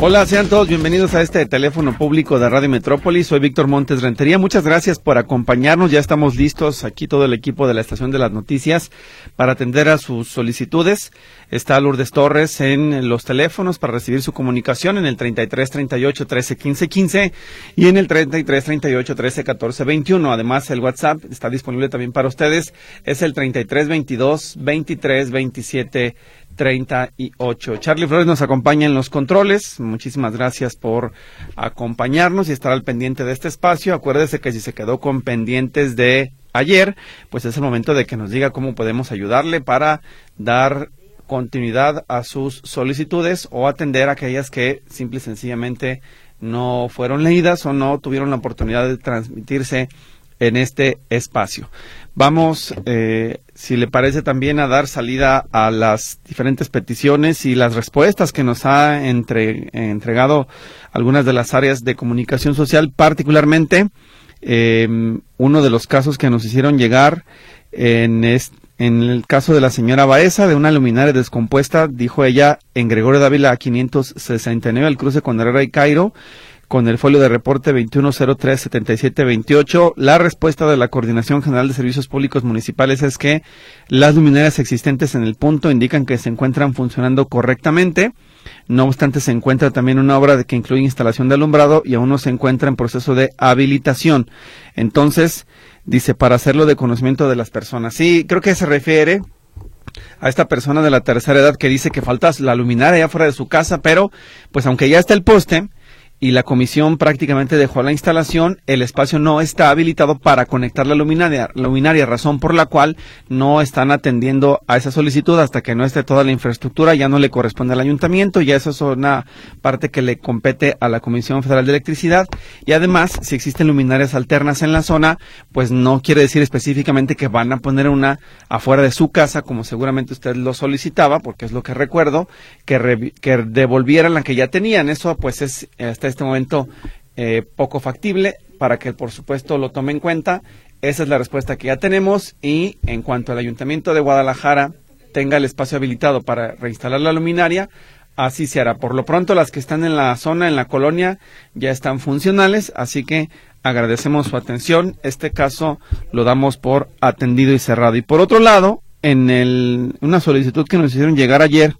Hola, sean todos bienvenidos a este teléfono público de Radio Metrópolis. Soy Víctor Montes Rentería. Muchas gracias por acompañarnos. Ya estamos listos aquí todo el equipo de la Estación de las Noticias para atender a sus solicitudes. Está Lourdes Torres en los teléfonos para recibir su comunicación en el 33 38 13 15 15 y en el 33 38 13 14 21. Además, el WhatsApp está disponible también para ustedes. Es el 33 22 23 27 38. Charlie Flores nos acompaña en los controles. Muchísimas gracias por acompañarnos y estar al pendiente de este espacio. Acuérdese que si se quedó con pendientes de ayer, pues es el momento de que nos diga cómo podemos ayudarle para dar continuidad a sus solicitudes o atender aquellas que simple y sencillamente no fueron leídas o no tuvieron la oportunidad de transmitirse en este espacio. Vamos, eh, si le parece también, a dar salida a las diferentes peticiones y las respuestas que nos ha entregado algunas de las áreas de comunicación social, particularmente em, uno de los casos que nos hicieron llegar en, en el caso de la señora Baeza, de una luminaria descompuesta, dijo ella, en Gregorio Dávila 569, al cruce con Herrera y Cairo, con el folio de reporte 2103-7728. La respuesta de la Coordinación General de Servicios Públicos Municipales es que las luminarias existentes en el punto indican que se encuentran funcionando correctamente. No obstante, se encuentra también una obra de que incluye instalación de alumbrado y aún no se encuentra en proceso de habilitación. Entonces, dice, para hacerlo de conocimiento de las personas. Sí, creo que se refiere a esta persona de la tercera edad que dice que falta la luminaria allá fuera de su casa, pero pues aunque ya está el poste, y la comisión prácticamente dejó la instalación, el espacio no está habilitado para conectar la luminaria, luminaria, razón por la cual no están atendiendo a esa solicitud hasta que no esté toda la infraestructura, ya no le corresponde al ayuntamiento, ya eso es una parte que le compete a la Comisión Federal de Electricidad. Y además, si existen luminarias alternas en la zona, pues no quiere decir específicamente que van a poner una afuera de su casa, como seguramente usted lo solicitaba, porque es lo que recuerdo, que, que devolvieran la que ya tenían, eso pues es este momento eh, poco factible para que por supuesto lo tome en cuenta. Esa es la respuesta que ya tenemos y en cuanto al Ayuntamiento de Guadalajara tenga el espacio habilitado para reinstalar la luminaria, así se hará. Por lo pronto las que están en la zona, en la colonia, ya están funcionales, así que agradecemos su atención. Este caso lo damos por atendido y cerrado. Y por otro lado, en el, una solicitud que nos hicieron llegar ayer,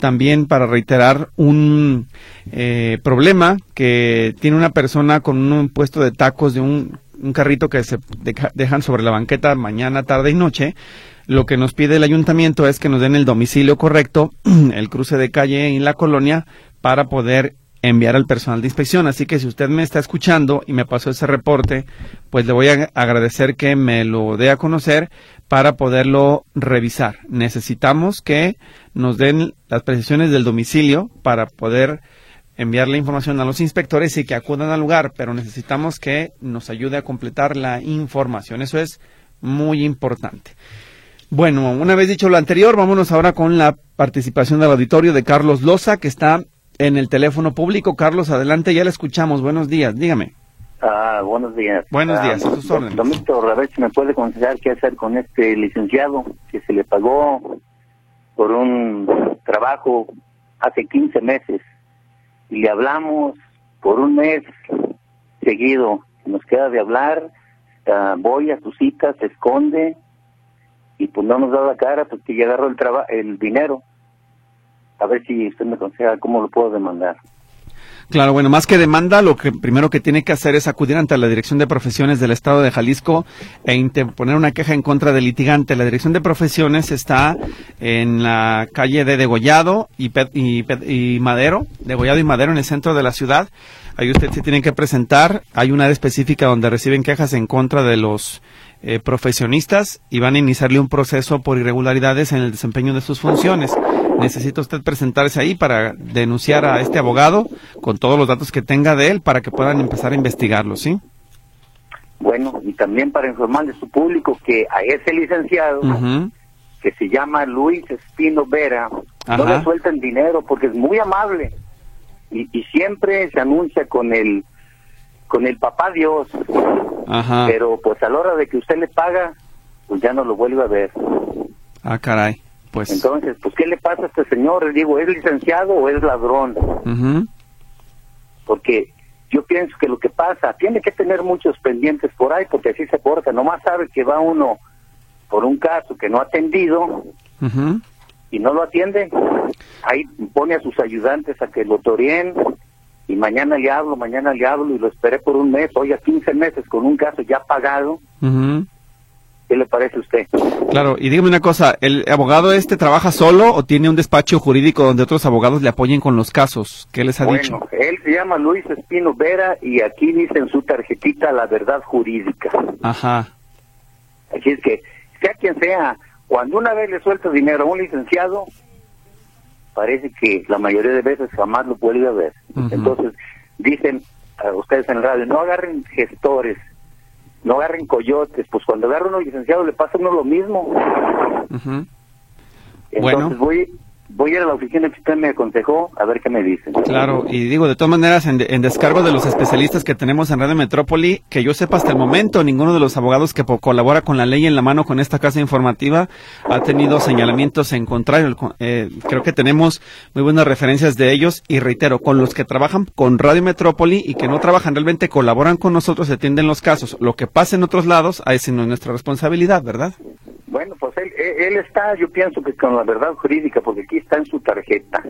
también para reiterar un eh, problema que tiene una persona con un puesto de tacos de un, carrito que se dejan sobre la banqueta mañana, tarde y noche. Lo que nos pide el ayuntamiento es que nos den el domicilio correcto, el cruce de calle en la colonia, para poder enviar al personal de inspección. Así que si usted me está escuchando y me pasó ese reporte, pues le voy a agradecer que me lo dé a conocer para poderlo revisar. Necesitamos que nos den las precisiones del domicilio para poder enviar la información a los inspectores y que acudan al lugar, pero necesitamos que nos ayude a completar la información. Eso es muy importante. Bueno, una vez dicho lo anterior, vámonos ahora con la participación del auditorio de Carlos Loza, que está en el teléfono público. Carlos, adelante, ya le escuchamos. Buenos días, dígame. Ah, buenos días. Buenos ah, días, a sus órdenes. Don a ver si me puede aconsejar qué hacer con este licenciado que se le pagó por un trabajo hace 15 meses y le hablamos por un mes seguido. Nos queda de hablar, ah, voy a su cita, se esconde y pues no nos da la cara porque ya agarró el, el dinero a ver si usted me aconseja cómo lo puedo demandar. Claro, bueno, más que demanda, lo que primero que tiene que hacer es acudir ante la Dirección de Profesiones del Estado de Jalisco e interponer una queja en contra del litigante. La Dirección de Profesiones está en la calle de Degollado y, y, Madero, Degollado y Madero en el centro de la ciudad. Ahí usted se tiene que presentar. Hay una área específica donde reciben quejas en contra de los eh, profesionistas y van a iniciarle un proceso por irregularidades en el desempeño de sus funciones necesita usted presentarse ahí para denunciar a este abogado con todos los datos que tenga de él para que puedan empezar a investigarlo, ¿sí? Bueno, y también para informarle a su público que a ese licenciado, que se llama Luis Espino Vera, no le sueltan dinero porque es muy amable y, y siempre se anuncia con el con el papá Dios, Ajá. pero pues a la hora de que usted le paga, pues ya no lo vuelve a ver. Ah, caray. Pues. Entonces, pues ¿qué le pasa a este señor? Le digo, ¿es licenciado o es ladrón? Porque yo pienso que lo que pasa, tiene que tener muchos pendientes por ahí, porque así se porta. Nomás sabe que va uno por un caso que no ha atendido y no lo atiende. Ahí pone a sus ayudantes a que lo toreen y mañana le hablo, mañana le hablo y lo esperé por un mes, oiga, 15 meses con un caso ya pagado. ¿Qué le parece a usted? Claro, y dígame una cosa, ¿el abogado este trabaja solo o tiene un despacho jurídico donde otros abogados le apoyen con los casos? ¿Qué les ha dicho? Bueno, él se llama Luis Espino Vera y aquí dice en su tarjetita la verdad jurídica. Ajá. Así es que, sea quien sea, cuando una vez le suelta dinero a un licenciado, parece que la mayoría de veces jamás lo vuelve a ver. Entonces, dicen a ustedes en radio, no agarren gestores, no agarren coyotes, pues cuando agarra uno licenciado le pasa a uno lo mismo. Entonces Bueno. voy voy a ir a la oficina que usted me aconsejó a ver qué me dicen. Claro, y digo, de todas maneras, en, de- en descargo de los especialistas que tenemos en Radio Metrópoli, que yo sepa hasta el momento, ninguno de los abogados que colabora con la ley en la mano con esta casa informativa ha tenido señalamientos en contrario. Eh, creo que tenemos muy buenas referencias de ellos y reitero, con los que trabajan con Radio Metrópoli y que no trabajan realmente colaboran con nosotros, se atienden los casos. Lo que pasa en otros lados, ahí sí no es nuestra responsabilidad, ¿verdad? Bueno, pues él, él está, yo pienso que con la verdad jurídica, porque aquí está en su tarjeta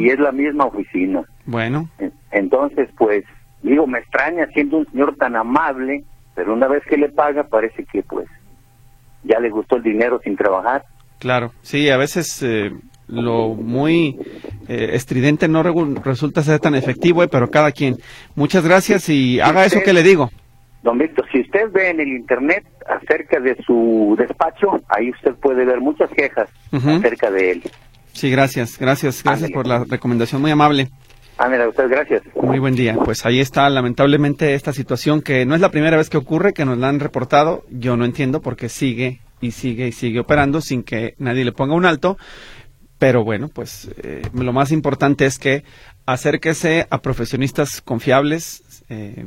y es la misma oficina. Bueno, En- Entonces, pues, digo, me extraña siendo un señor tan amable, pero una vez que le paga parece que, pues, ya le gustó el dinero sin trabajar. Claro, sí, a veces eh, lo muy eh, estridente no resulta ser tan efectivo, eh, pero cada quien. Muchas gracias y haga eso que le digo. Don Víctor, si usted ve en el internet acerca de su despacho, ahí usted puede ver muchas quejas acerca de él. Sí, gracias, gracias, gracias Ándale. por la recomendación, muy amable. Ah, mira, usted, gracias. Muy buen día. Pues ahí está, lamentablemente, esta situación que no es la primera vez que ocurre, que nos la han reportado. Yo no entiendo por qué sigue y sigue y sigue operando sin que nadie le ponga un alto. Pero bueno, pues eh, lo más importante es que acérquese a profesionistas confiables, eh,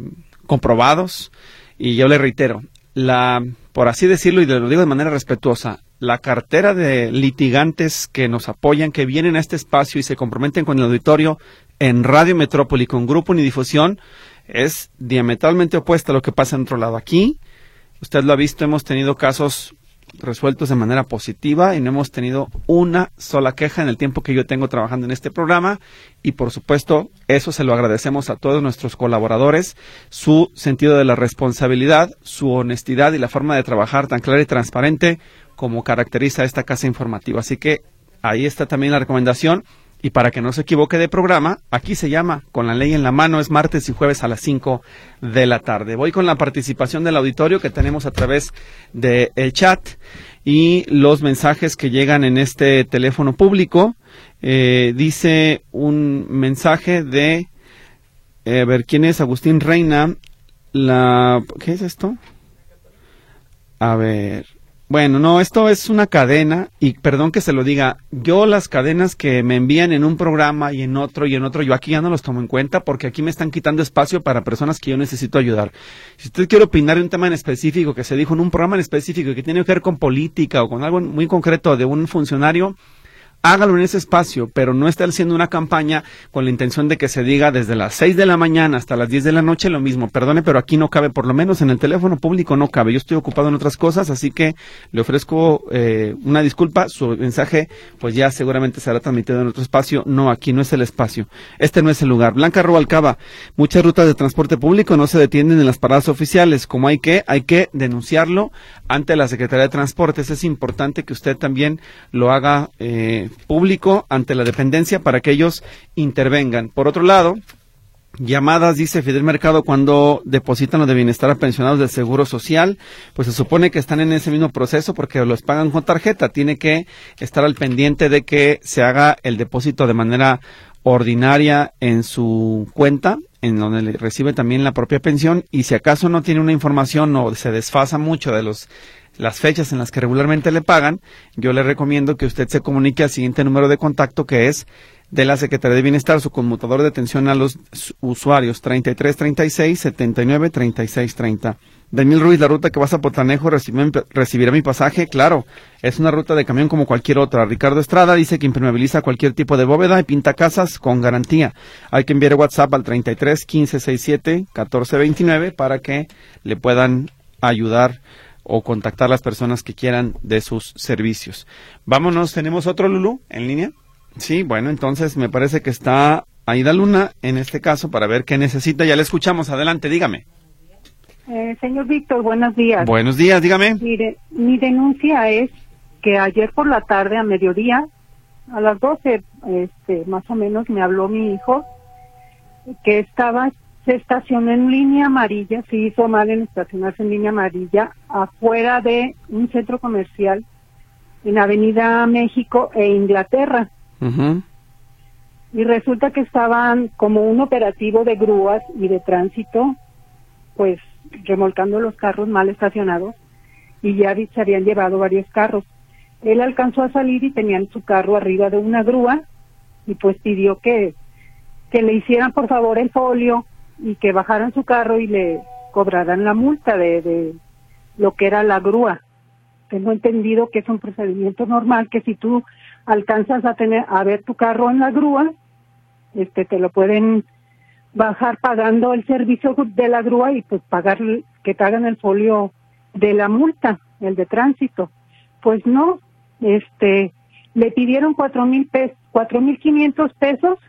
comprobados. Y yo le reitero, la, por así decirlo, y lo digo de manera respetuosa, la cartera de litigantes que nos apoyan, que vienen a este espacio y se comprometen con el auditorio en Radio Metrópoli con Grupo Unidifusión, es diametralmente opuesta a lo que pasa en otro lado. Aquí, usted lo ha visto, hemos tenido casos resueltos de manera positiva y no hemos tenido una sola queja en el tiempo que yo tengo trabajando en este programa y por supuesto eso se lo agradecemos a todos nuestros colaboradores, su sentido de la responsabilidad, su honestidad y la forma de trabajar tan clara y transparente como caracteriza esta casa informativa. Así que ahí está también la recomendación y para que no se equivoque de programa, aquí se llama Con la ley en la mano, es martes y jueves a las 5 de la tarde. Voy con la participación del auditorio que tenemos a través del chat y los mensajes que llegan en este teléfono público. Eh, dice un mensaje de, eh, a ver, ¿quién es? Agustín Reina. La, ¿Qué es esto? A ver, bueno, no, esto es una cadena y perdón que se lo diga, yo las cadenas que me envían en un programa y en otro y en otro, yo aquí ya no los tomo en cuenta porque aquí me están quitando espacio para personas que yo necesito ayudar. Si usted quiere opinar de un tema en específico que se dijo en un programa en específico que tiene que ver con política o con algo muy concreto de un funcionario, hágalo en ese espacio, pero no esté haciendo una campaña con la intención de que se diga desde las 6 de la mañana hasta las 10 de la noche lo mismo. Perdone, pero aquí no cabe, por lo menos en el teléfono público no cabe. Yo estoy ocupado en otras cosas, así que le ofrezco eh, una disculpa. Su mensaje, pues ya seguramente será transmitido en otro espacio. No, aquí no es el espacio. Este no es el lugar. Blanca Rubalcaba, muchas rutas de transporte público no se detienen en las paradas oficiales. Como hay que, hay que denunciarlo ante la Secretaría de Transportes. Es importante que usted también lo haga eh, público ante la dependencia para que ellos intervengan. Por otro lado, llamadas, dice Fidel Mercado, cuando depositan lo de bienestar a pensionados del Seguro Social, pues se supone que están en ese mismo proceso porque los pagan con tarjeta. Tiene que estar al pendiente de que se haga el depósito de manera ordinaria en su cuenta, en donde le recibe también la propia pensión, y si acaso no tiene una información o se desfasa mucho de los las fechas en las que regularmente le pagan, yo le recomiendo que usted se comunique al siguiente número de contacto que es de la Secretaría de Bienestar, su conmutador de atención a los usuarios 3336 79 36 30. Daniel Ruiz, la ruta que vas a Potanejo recibirá mi pasaje, claro, es una ruta de camión como cualquier otra. Ricardo Estrada dice que impermeabiliza cualquier tipo de bóveda y pinta casas con garantía. Hay que enviar WhatsApp al 33 15 67 14 29 para que le puedan ayudar o contactar a las personas que quieran de sus servicios. Vámonos, tenemos otro Lulu en línea. Sí, bueno, entonces me parece que está Aida Luna en este caso para ver qué necesita. Ya le escuchamos. Adelante, dígame. Eh, señor Víctor, buenos días. Buenos días, dígame. Mire, mi denuncia es que ayer por la tarde, a mediodía, a las 12, este, más o menos, me habló mi hijo que estaba, se estacionó en línea amarilla, se hizo mal en estacionarse en línea amarilla, afuera de un centro comercial en Avenida México e Inglaterra. Y resulta que estaban como un operativo de grúas y de tránsito, pues remolcando los carros mal estacionados y ya se habían llevado varios carros. Él alcanzó a salir y tenían su carro arriba de una grúa y pues pidió que, que le hicieran por favor el folio y que bajaran su carro y le cobraran la multa de, de lo que era la grúa. Tengo entendido que es un procedimiento normal que si tú alcanzas a tener a ver tu carro en la grúa, este te lo pueden bajar pagando el servicio de la grúa y pues pagar que te hagan el folio de la multa, el de tránsito. Pues no, este le pidieron cuatro mil pesos, cuatro mil quinientos pesos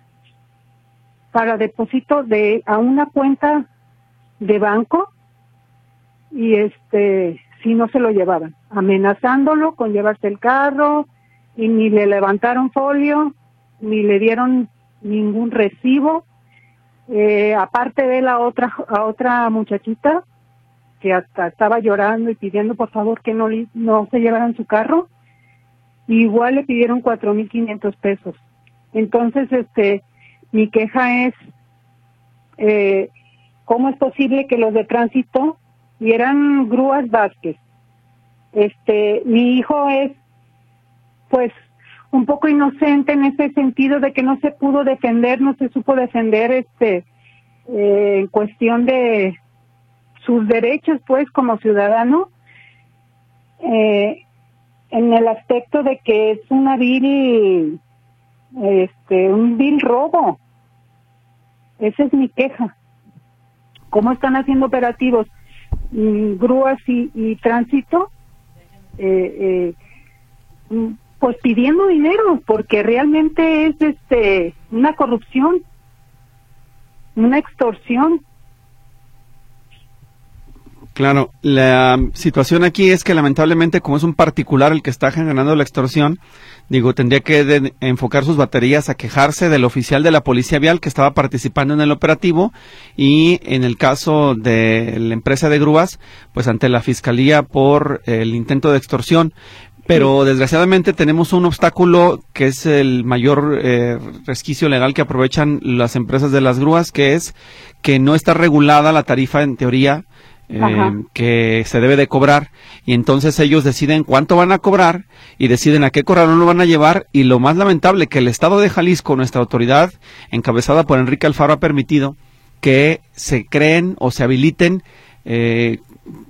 para depósito de a una cuenta de banco y este si no se lo llevaban, amenazándolo con llevarse el carro, y ni le levantaron folio, ni le dieron ningún recibo. Eh, aparte de la otra, a otra muchachita que hasta estaba llorando y pidiendo por favor que no, no se llevaran su carro, igual le pidieron cuatro mil quinientos pesos. Entonces, este, mi queja es, eh, ¿cómo es posible que los de tránsito vieran grúas Vázquez? Este, mi hijo es pues un poco inocente en ese sentido de que no se pudo defender, no se supo defender este eh, en cuestión de sus derechos pues como ciudadano eh, en el aspecto de que es una vil este un vil robo. Esa es mi queja. Cómo están haciendo operativos mm, grúas y, y tránsito eh, eh, pues pidiendo dinero porque realmente es este una corrupción una extorsión. Claro, la situación aquí es que lamentablemente como es un particular el que está generando la extorsión, digo, tendría que enfocar sus baterías a quejarse del oficial de la policía vial que estaba participando en el operativo y en el caso de la empresa de grúas, pues ante la fiscalía por el intento de extorsión. Pero desgraciadamente tenemos un obstáculo que es el mayor eh, resquicio legal que aprovechan las empresas de las grúas, que es que no está regulada la tarifa en teoría eh, que se debe de cobrar. Y entonces ellos deciden cuánto van a cobrar y deciden a qué corralón lo van a llevar. Y lo más lamentable que el Estado de Jalisco, nuestra autoridad encabezada por Enrique Alfaro ha permitido que se creen o se habiliten eh,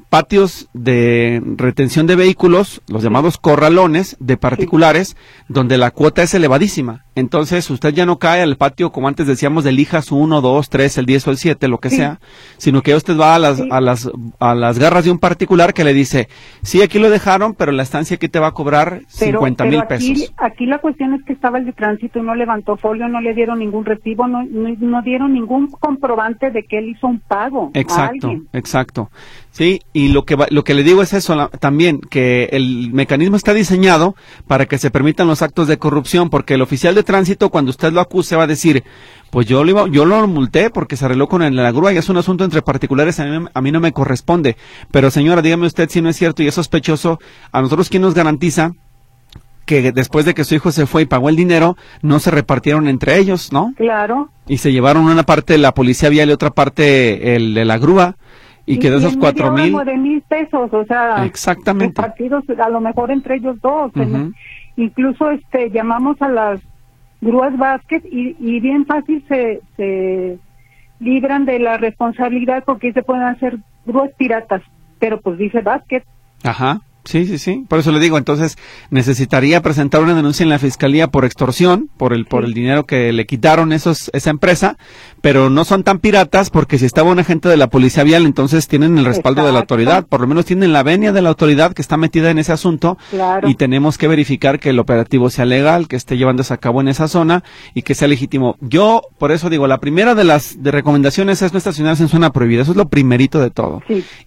patios de retención de vehículos, los llamados corralones de particulares, donde la cuota es elevadísima. Entonces, usted ya no cae al patio, como antes decíamos, del IJAS 1, 2, 3, el 10 o el 7, lo que sea, sino que usted va a las, a, las, a las garras de un particular que le dice, sí, aquí lo dejaron, pero la estancia aquí te va a cobrar 50 mil pesos. Aquí la cuestión es que estaba el de tránsito y no levantó folio, no le dieron ningún recibo, no, no, dieron ningún comprobante de que él hizo un pago. Exacto, exacto. Sí, y lo que, lo que le digo es eso también, que el mecanismo está diseñado para que se permitan los actos de corrupción, porque el oficial de tránsito, cuando usted lo acuse, va a decir, pues yo lo, yo lo multé porque se arregló con la grúa y es un asunto entre particulares, a mí, a mí no me corresponde. Pero señora, dígame usted si no es cierto y es sospechoso, a nosotros quién nos garantiza que después de que su hijo se fue y pagó el dinero, no se repartieron entre ellos, ¿no? Claro. Y se llevaron una parte la policía vial y otra parte el de la grúa. Y, que de esos cuatro mil... de mil pesos, o sea... Exactamente. Repartidos a lo mejor entre ellos dos. Incluso este llamamos a las grúas Vázquez y, y bien fácil se, se libran de la responsabilidad porque se pueden hacer grúas piratas. Pero pues dice Vázquez. Ajá. Sí, sí, sí. Por eso le digo, entonces necesitaría presentar una denuncia en la fiscalía por extorsión, por el por el dinero que le quitaron esos esa empresa, pero no son tan piratas porque si estaba un agente de la policía vial, entonces tienen el respaldo de la autoridad, por lo menos tienen la venia de la autoridad que está metida en ese asunto y tenemos que verificar que el operativo sea legal, que esté llevándose a cabo en esa zona y que sea legítimo. Yo, por eso digo, la primera de las de recomendaciones es no estacionarse en zona prohibida, eso es lo primerito de todo.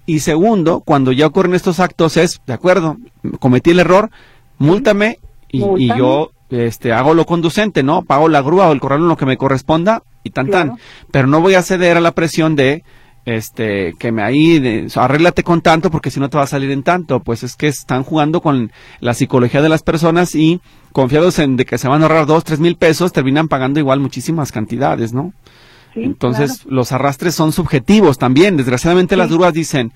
Y segundo, cuando ya ocurren estos actos es, de acuerdo cometí el error, múltame y, yo este hago lo conducente, ¿no? Pago la grúa o el corralón lo que me corresponda y tan tan. Pero no voy a ceder a la presión de este que me ahí de, arréglate con tanto porque si no te va a salir en tanto. Pues es que están jugando con la psicología de las personas y confiados en de que se van a ahorrar dos tres mil pesos terminan pagando igual muchísimas cantidades no entonces los arrastres son subjetivos también. Desgraciadamente las grúas dicen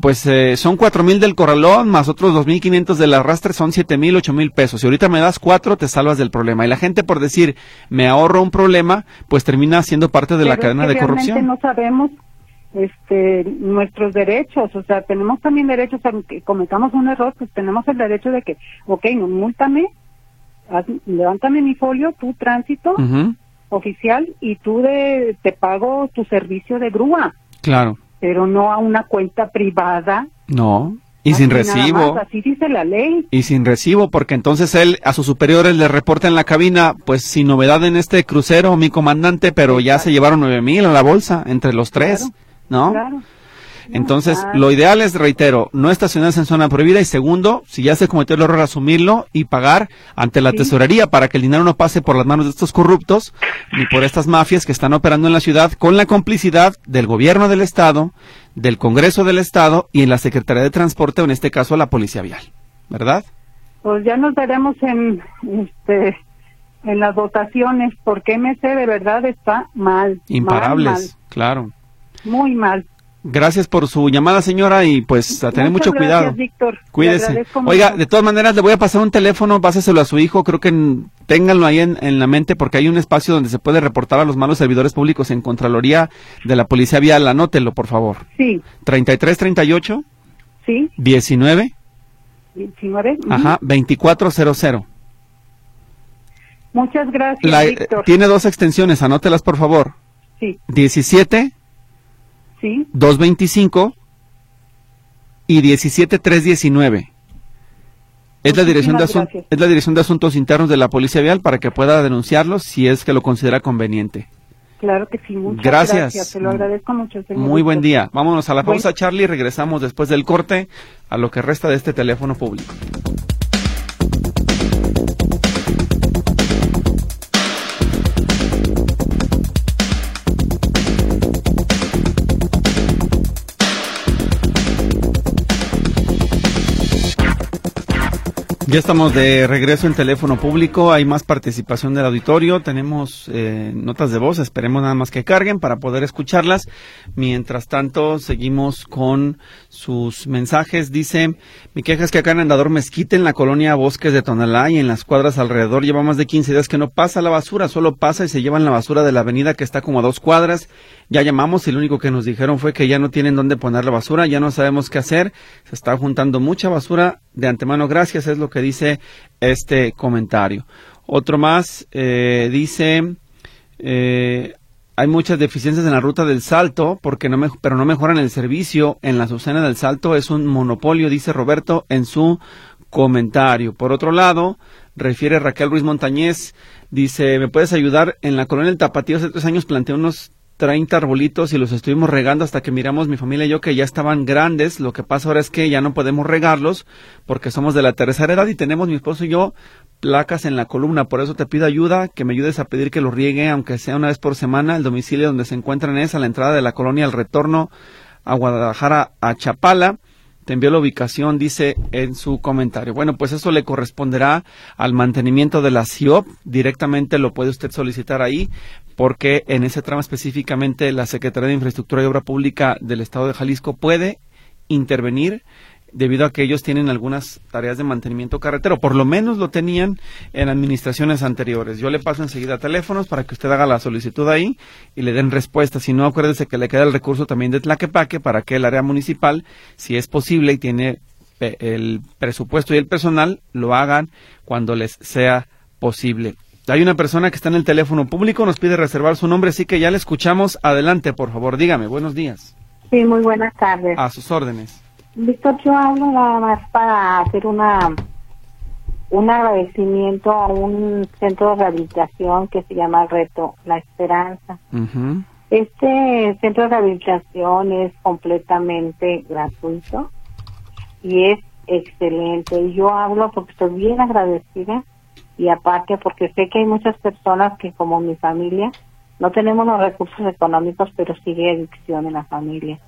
pues eh, son cuatro mil del corralón más otros dos mil quinientos del arrastre son siete mil ocho mil pesos. Y ahorita me das cuatro te salvas del problema. Y la gente por decir me ahorro un problema pues termina siendo parte de la cadena de corrupción. no sabemos este nuestros derechos. O sea tenemos también derechos aunque cometamos un error pues tenemos el derecho de que ok no múltame levántame mi folio tu tránsito oficial y tú de, te pago tu servicio de grúa. Claro pero no a una cuenta privada. No. Y sin recibo. así dice la ley. Y sin recibo, porque entonces él a sus superiores le reporta en la cabina, pues sin novedad en este crucero, mi comandante, pero ya se llevaron nueve mil a la bolsa entre los tres, ¿no? Claro. Entonces, lo ideal es, reitero, no estacionarse en zona prohibida y segundo, si ya se cometió el error, asumirlo y pagar ante la tesorería para que el dinero no pase por las manos de estos corruptos ni por estas mafias que están operando en la ciudad con la complicidad del gobierno del Estado, del Congreso del Estado y en la Secretaría de Transporte o en este caso la Policía Vial, ¿verdad? Pues ya nos veremos en, este, en las votaciones porque MC de verdad está mal. Imparables, claro. Muy mal. Gracias por su llamada, señora, y pues a tener mucho cuidado. Víctor. Cuídese. Oiga, de todas maneras, le voy a pasar un teléfono, páseselo a su hijo, creo que ténganlo ahí en, en, la mente porque hay un espacio donde se puede reportar a los malos servidores públicos en Contraloría de la Policía Vial. Anótelo, por favor. Sí. 3338. Sí. 19. 19. Ajá, 2400. Muchas gracias, Víctor. Tiene dos extensiones, anótelas, por favor. Sí. 17 Sí. 225 y 17319. Es la, dirección de es la Dirección de Asuntos Internos de la Policía Vial para que pueda denunciarlos si es que lo considera conveniente. Claro que sí, muchas gracias. Se lo agradezco mucho, Muy buen día. Vámonos a la pausa, Charlie, y regresamos después del corte a lo que resta de este teléfono público. Ya estamos de regreso en teléfono público, hay más participación del auditorio, tenemos eh, notas de voz, esperemos nada más que carguen para poder escucharlas. Mientras tanto, seguimos con sus mensajes. Dice, mi queja es que acá en Andador Mezquite, en la colonia Bosques de Tonalá y en las cuadras alrededor, lleva más de 15 días que no pasa la basura, solo pasa y se llevan la basura de la avenida que está como a dos cuadras. Ya llamamos y lo único que nos dijeron fue que ya no tienen dónde poner la basura, ya no sabemos qué hacer, se está juntando mucha basura de antemano. Gracias, es lo que dice este comentario. Otro más eh, dice, eh, hay muchas deficiencias en la ruta del Salto, porque no me, pero no mejoran el servicio. En la Azucena del Salto es un monopolio, dice Roberto en su comentario. Por otro lado, refiere Raquel Ruiz Montañez, dice, ¿me puedes ayudar? En la colonia del Tapatío hace tres años planteé unos 30 arbolitos y los estuvimos regando hasta que miramos mi familia y yo que ya estaban grandes. Lo que pasa ahora es que ya no podemos regarlos porque somos de la tercera edad y tenemos mi esposo y yo placas en la columna. Por eso te pido ayuda, que me ayudes a pedir que los riegue, aunque sea una vez por semana. El domicilio donde se encuentran es a la entrada de la colonia al retorno a Guadalajara, a Chapala. te envió la ubicación, dice en su comentario. Bueno, pues eso le corresponderá al mantenimiento de la CIOP. Directamente lo puede usted solicitar ahí, porque en ese tramo específicamente la Secretaría de Infraestructura y Obra Pública del Estado de Jalisco puede intervenir debido a que ellos tienen algunas tareas de mantenimiento carretero, por lo menos lo tenían en administraciones anteriores. Yo le paso enseguida teléfonos para que usted haga la solicitud ahí y le den respuesta. Si no, acuérdese que le queda el recurso también de Tlaquepaque para que el área municipal, si es posible y tiene el presupuesto y el personal, lo hagan cuando les sea posible. Hay una persona que está en el teléfono público, nos pide reservar su nombre, así que ya le escuchamos. Adelante, por favor, dígame. Buenos días. Sí, muy buenas tardes. A sus órdenes. Víctor, yo hablo nada más para hacer una un agradecimiento a un centro de rehabilitación que se llama Reto La Esperanza. Este centro de rehabilitación es completamente gratuito y es excelente. Yo hablo porque estoy bien agradecida y aparte porque sé que hay muchas personas que como mi familia no tenemos los recursos económicos, pero sigue adicción en la familia.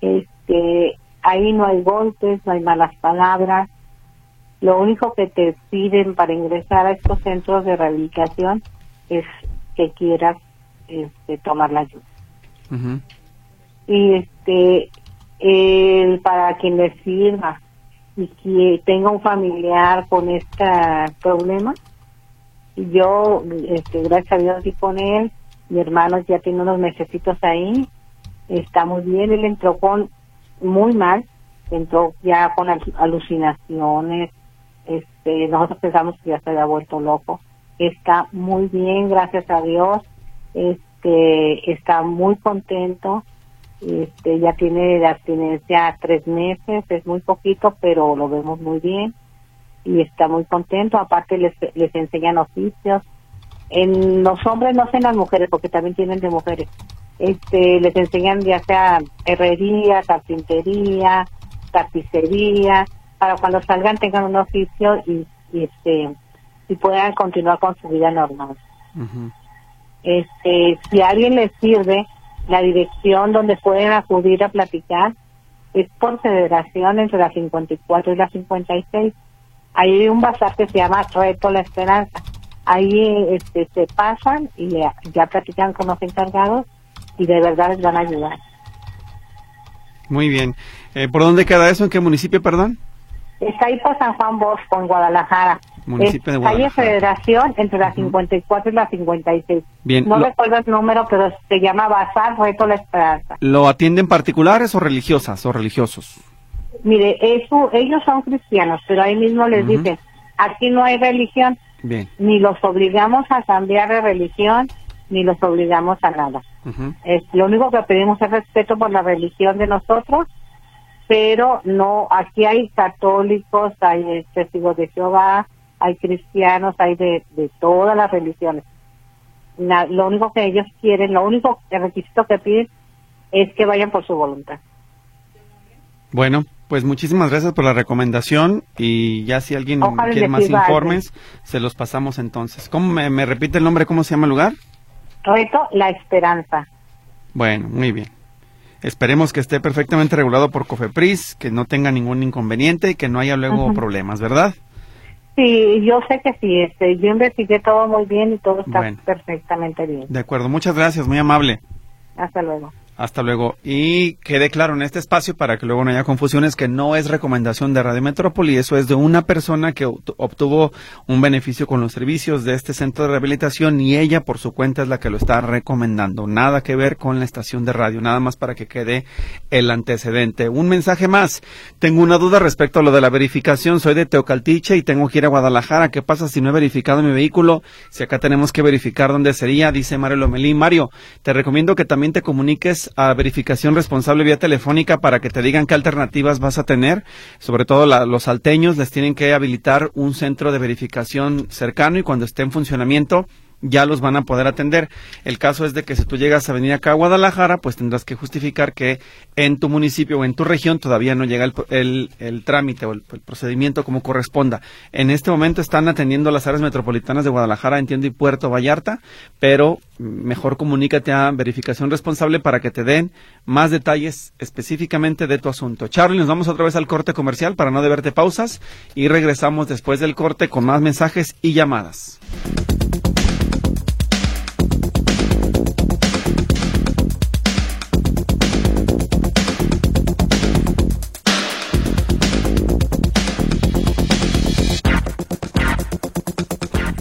Este, ahí no hay golpes, no hay malas palabras. Lo único que te piden para ingresar a estos centros de rehabilitación es que quieras este, tomar la ayuda. Y este, el, para quien le sirva y que tenga un familiar con este problema, yo, este, gracias a Dios, y con él, mi hermano ya tiene unos mesecitos ahí, está muy bien, él entró con muy mal, entró ya con alucinaciones, este, nosotros pensamos que ya se había vuelto loco, está muy bien, gracias a Dios, este, está muy contento, este, ya tiene de abstinencia tres meses, es muy poquito, pero lo vemos muy bien y está muy contento, aparte les, les enseñan oficios, en los hombres no hacen las mujeres porque también tienen de mujeres. Este les enseñan ya sea herrería, carpintería, tapicería, para cuando salgan tengan un oficio y, este y puedan continuar con su vida normal. Este, si a alguien les sirve la dirección donde pueden acudir a platicar es por federación entre la 54 y la 56. Ahí hay un bazar que se llama Reto la Esperanza. Ahí este, se pasan y ya, ya platican con los encargados y de verdad les van a ayudar. Muy bien. Eh, ¿Por dónde queda eso? ¿En qué municipio, perdón? Está ahí por San Juan Bosco, en Guadalajara. Municipio de Guadalajara. Calle Federación, entre la 54 y la 56. Bien. No recuerdo el número, pero se llama Bazar Reto La Esperanza. ¿Lo atienden particulares o religiosas o religiosos? Mire, eso, ellos son cristianos, pero ahí mismo les dicen, aquí no hay religión. Bien. Ni los obligamos a cambiar de religión, ni los obligamos a nada. es, lo único que pedimos es respeto por la religión de nosotros, pero no, aquí hay católicos, hay testigos de Jehová, hay cristianos, hay de, de todas las religiones. lo único que ellos quieren, lo único requisito que piden es que vayan por su voluntad. Bueno, pues muchísimas gracias por la recomendación y ya si alguien quiere más informes, se los pasamos entonces. ¿Cómo me, me repite el nombre? ¿Cómo se llama el lugar? Reto La Esperanza. Bueno, muy bien. Esperemos que esté perfectamente regulado por Cofepris, que no tenga ningún inconveniente y que no haya luego problemas, ¿verdad? Sí, yo sé que sí. Este, yo investigué todo muy bien y todo está perfectamente bien. De acuerdo, muchas gracias, muy amable. Hasta luego. Hasta luego. Y quede claro en este espacio para que luego no haya confusiones que no es recomendación de Radio Metrópoli, eso es de una persona que obtuvo un beneficio con los servicios de este centro de rehabilitación y ella por su cuenta es la que lo está recomendando. Nada que ver con la estación de radio, nada más para que quede el antecedente. Un mensaje más. Tengo una duda respecto a lo de la verificación. Soy de Teocaltiche y tengo que ir a Guadalajara. ¿Qué pasa si no he verificado mi vehículo? Si acá tenemos que verificar dónde sería, dice Mario Lomelí. Mario, te recomiendo que también te comuniques a verificación responsable vía telefónica para que te digan qué alternativas vas a tener. Sobre todo los salteños les tienen que habilitar un centro de verificación cercano y cuando esté en funcionamiento ya los van a poder atender. El caso es de que si tú llegas a venir acá a Guadalajara, pues tendrás que justificar que en tu municipio o en tu región todavía no llega el, el, trámite o el, procedimiento como corresponda. En este momento están atendiendo las áreas metropolitanas de Guadalajara, entiendo, y Puerto Vallarta, pero mejor comunícate a verificación responsable para que te den más detalles específicamente de tu asunto. Charlie, nos vamos otra vez al corte comercial para no deberte pausas y regresamos después del corte con más mensajes y llamadas.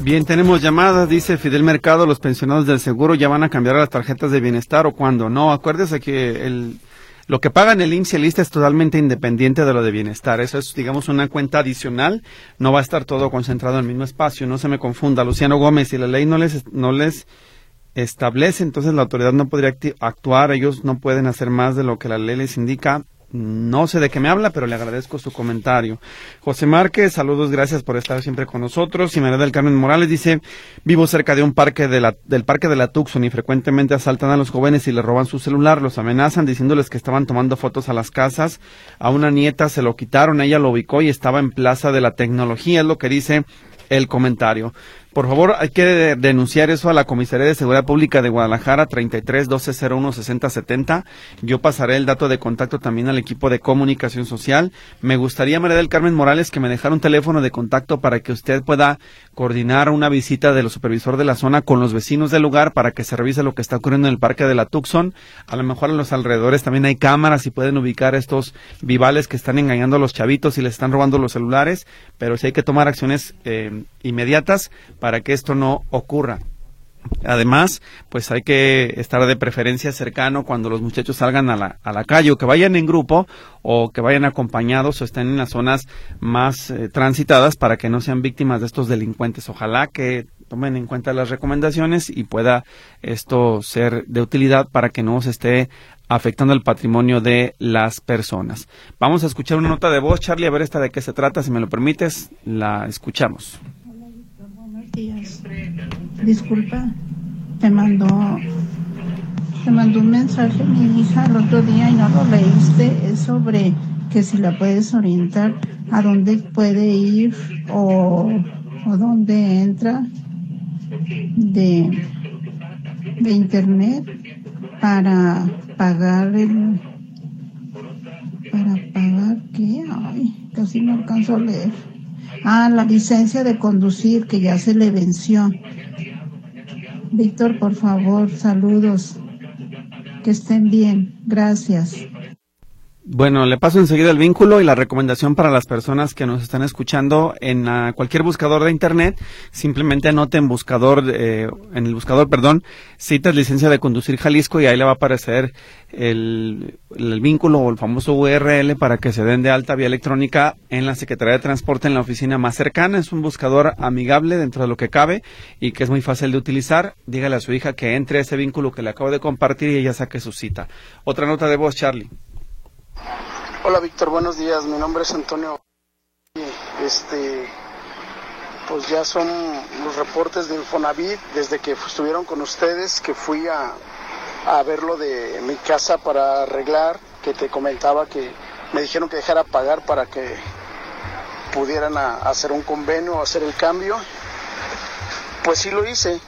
Bien, tenemos llamadas, dice Fidel Mercado, los pensionados del seguro ya van a cambiar las tarjetas de bienestar o cuándo. No, acuérdese que el, lo que pagan el IMSS y el es totalmente independiente de lo de bienestar. Eso es, digamos, una cuenta adicional. No va a estar todo concentrado en el mismo espacio. No se me confunda. Luciano Gómez, si la ley no les, no les establece, entonces la autoridad no podría actuar. Ellos no pueden hacer más de lo que la ley les indica. No sé de qué me habla, pero le agradezco su comentario. José Márquez, saludos, gracias por estar siempre con nosotros. Y María del Carmen Morales dice, vivo cerca de un parque de la, del parque de la Tucson y frecuentemente asaltan a los jóvenes y les roban su celular, los amenazan diciéndoles que estaban tomando fotos a las casas. A una nieta se lo quitaron, ella lo ubicó y estaba en Plaza de la Tecnología, es lo que dice el comentario. Por favor, hay que denunciar eso a la Comisaría de Seguridad Pública de Guadalajara, 33 12 01 60 70. Yo pasaré el dato de contacto también al equipo de comunicación social. Me gustaría, María del Carmen Morales, que me dejara un teléfono de contacto para que usted pueda coordinar una visita de los supervisor de la zona con los vecinos del lugar para que se revise lo que está ocurriendo en el parque de la Tucson. A lo mejor en los alrededores también hay cámaras y pueden ubicar estos vivales que están engañando a los chavitos y les están robando los celulares, pero si hay que tomar acciones eh, inmediatas que esto no ocurra. Además, pues hay que estar de preferencia cercano cuando los muchachos salgan a la, a la calle o que vayan en grupo o que vayan acompañados o estén en las zonas más eh, transitadas para que no sean víctimas de estos delincuentes. Ojalá que tomen en cuenta las recomendaciones y pueda esto ser de utilidad para que no se esté afectando el patrimonio de las personas. Vamos a escuchar una nota de voz, Charlie, a ver esta de qué se trata, si me lo permites, la escuchamos días. Disculpa, te mandó, te mandó un mensaje mi hija el otro día y no lo leíste. Es sobre que si la puedes orientar a dónde puede ir o, o dónde entra de, de internet para pagar el para pagar qué ay casi no alcanzo a leer Ah, la licencia de conducir que ya se le venció. Víctor, por favor, saludos. Que estén bien. Gracias. Bueno, le paso enseguida el vínculo y la recomendación para las personas que nos están escuchando en ah, cualquier buscador de internet. Simplemente anoten buscador, eh, en el buscador, perdón, citas licencia de conducir Jalisco y ahí le va a aparecer el, el, vínculo o el famoso URL para que se den de alta vía electrónica en la Secretaría de Transporte en la oficina más cercana. Es un buscador amigable dentro de lo que cabe y que es muy fácil de utilizar. Dígale a su hija que entre ese vínculo que le acabo de compartir y ella saque su cita. Otra nota de voz, Charlie. Hola Víctor, buenos días. Mi nombre es Antonio. Este, pues ya son los reportes de Infonavit desde que estuvieron con ustedes, que fui a, a ver lo de mi casa para arreglar, que te comentaba que me dijeron que dejara pagar para que pudieran hacer un convenio, hacer el cambio. Pues sí lo hice.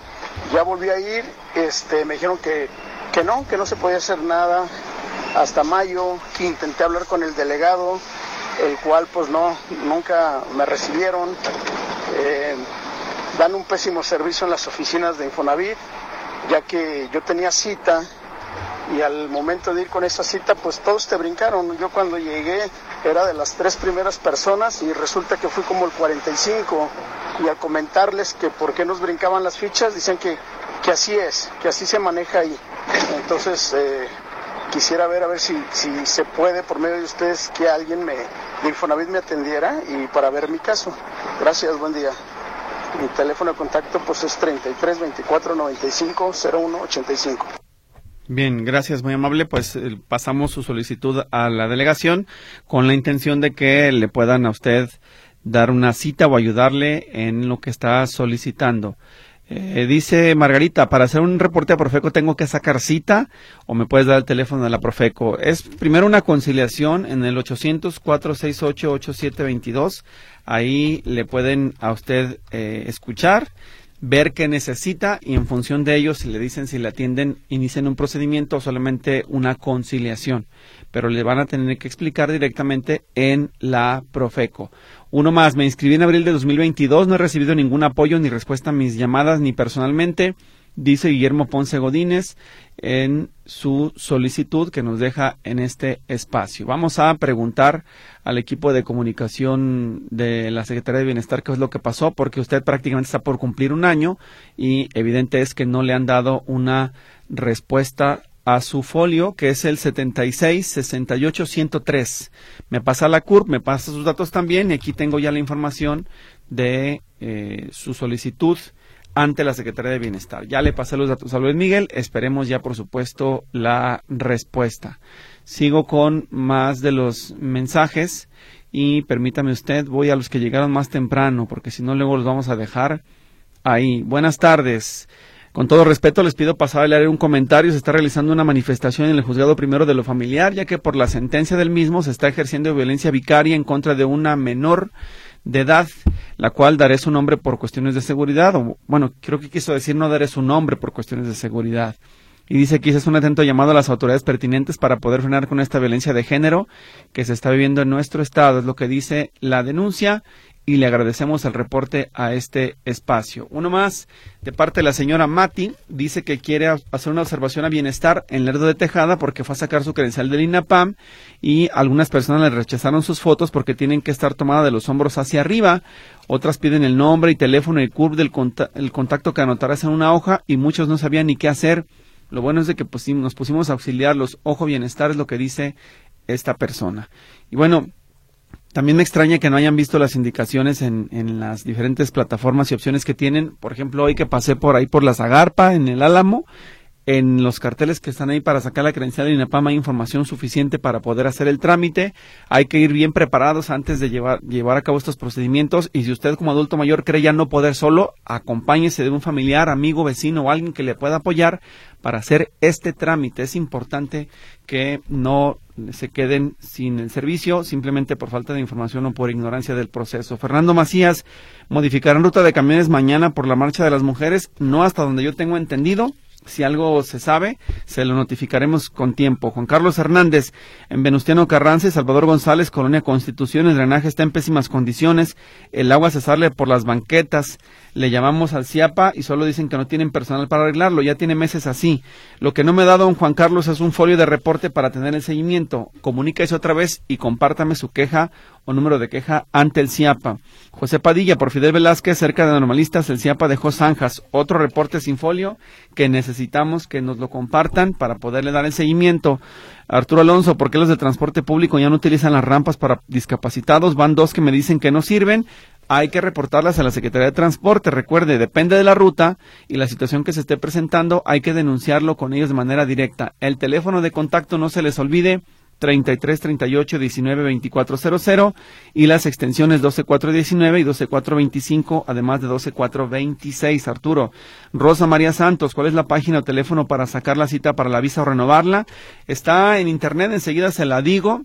Ya volví a ir, este, me dijeron que, que no, que no se podía hacer nada, hasta mayo, intenté hablar con el delegado, el cual pues no, nunca me recibieron. Eh, dan un pésimo servicio en las oficinas de Infonavit, ya que yo tenía cita y al momento de ir con esa cita pues todos te brincaron. Yo cuando llegué era de las tres primeras personas y resulta que fui como el 45 y al comentarles que por qué nos brincaban las fichas dicen que, que así es, que así se maneja ahí. Entonces eh, quisiera ver a ver si, si se puede por medio de ustedes que alguien me, de Infonavit me atendiera y para ver mi caso. Gracias, buen día. Mi teléfono de contacto pues es 33 24 95 01 85. Bien, gracias, muy amable. Pues eh, pasamos su solicitud a la delegación con la intención de que le puedan a usted dar una cita o ayudarle en lo que está solicitando. Eh, dice Margarita, para hacer un reporte a Profeco tengo que sacar cita o me puedes dar el teléfono de la Profeco. Es primero una conciliación en el 800-468-8722. Ahí le pueden a usted eh, escuchar ver qué necesita y en función de ello, si le dicen si le atienden, inician un procedimiento o solamente una conciliación. Pero le van a tener que explicar directamente en la Profeco. Uno más, me inscribí en abril de 2022, no he recibido ningún apoyo ni respuesta a mis llamadas ni personalmente dice Guillermo Ponce Godínez en su solicitud que nos deja en este espacio. Vamos a preguntar al equipo de comunicación de la Secretaría de Bienestar qué es lo que pasó, porque usted prácticamente está por cumplir un año y evidente es que no le han dado una respuesta a su folio, que es el 76 68 103. Me pasa la CURP, me pasa sus datos también, y aquí tengo ya la información de eh, su solicitud ante la Secretaría de Bienestar. Ya le pasé los datos a Luis Miguel, esperemos ya por supuesto la respuesta. Sigo con más de los mensajes y permítame usted, voy a los que llegaron más temprano, porque si no luego los vamos a dejar ahí. Buenas tardes. Con todo respeto, les pido pasar a leer un comentario. Se está realizando una manifestación en el juzgado primero de lo familiar, ya que por la sentencia del mismo se está ejerciendo violencia vicaria en contra de una menor de edad, la cual daré su nombre por cuestiones de seguridad, o bueno, creo que quiso decir no daré su nombre por cuestiones de seguridad. Y dice que es un atento llamado a las autoridades pertinentes para poder frenar con esta violencia de género que se está viviendo en nuestro estado, es lo que dice la denuncia y le agradecemos el reporte a este espacio. Uno más, de parte de la señora Mati, dice que quiere hacer una observación a bienestar en Lerdo de Tejada porque fue a sacar su credencial del INAPAM y algunas personas le rechazaron sus fotos porque tienen que estar tomadas de los hombros hacia arriba. Otras piden el nombre y teléfono y curve del el contacto que anotarás en una hoja y muchos no sabían ni qué hacer. Lo bueno es de que nos pusimos a auxiliarlos. Ojo bienestar es lo que dice esta persona. Y bueno, también me extraña que no hayan visto las indicaciones en, en, las diferentes plataformas y opciones que tienen. Por ejemplo, hoy que pasé por ahí por la Zagarpa, en el Álamo, en los carteles que están ahí para sacar la credencial de INAPAM hay información suficiente para poder hacer el trámite. Hay que ir bien preparados antes de llevar, llevar a cabo estos procedimientos. Y si usted como adulto mayor cree ya no poder solo, acompáñese de un familiar, amigo, vecino o alguien que le pueda apoyar para hacer este trámite. Es importante que no se queden sin el servicio simplemente por falta de información o por ignorancia del proceso. Fernando Macías, modificarán ruta de camiones mañana por la marcha de las mujeres, no hasta donde yo tengo entendido. Si algo se sabe, se lo notificaremos con tiempo. Juan Carlos Hernández, en Venustiano Carranza Salvador González, Colonia Constitución, el drenaje está en pésimas condiciones, el agua se sale por las banquetas, le llamamos al CIAPA y solo dicen que no tienen personal para arreglarlo, ya tiene meses así. Lo que no me ha dado don Juan Carlos es un folio de reporte para tener el seguimiento. Comuníquese otra vez y compártame su queja o número de queja ante el CIAPA. José Padilla, por Fidel Velázquez, cerca de normalistas, el CIAPA dejó zanjas. Otro reporte sin folio que necesitamos que nos lo compartan para poderle dar el seguimiento. Arturo Alonso, ¿por qué los de transporte público ya no utilizan las rampas para discapacitados? Van dos que me dicen que no sirven hay que reportarlas a la Secretaría de Transporte. Recuerde, depende de la ruta y la situación que se esté presentando, hay que denunciarlo con ellos de manera directa. El teléfono de contacto no se les olvide. 33 38 19 24 00 y las extensiones 12 4 19 y 12 4 25 además de 12 4 26 Arturo Rosa María Santos ¿cuál es la página o teléfono para sacar la cita para la visa o renovarla? está en internet enseguida se la digo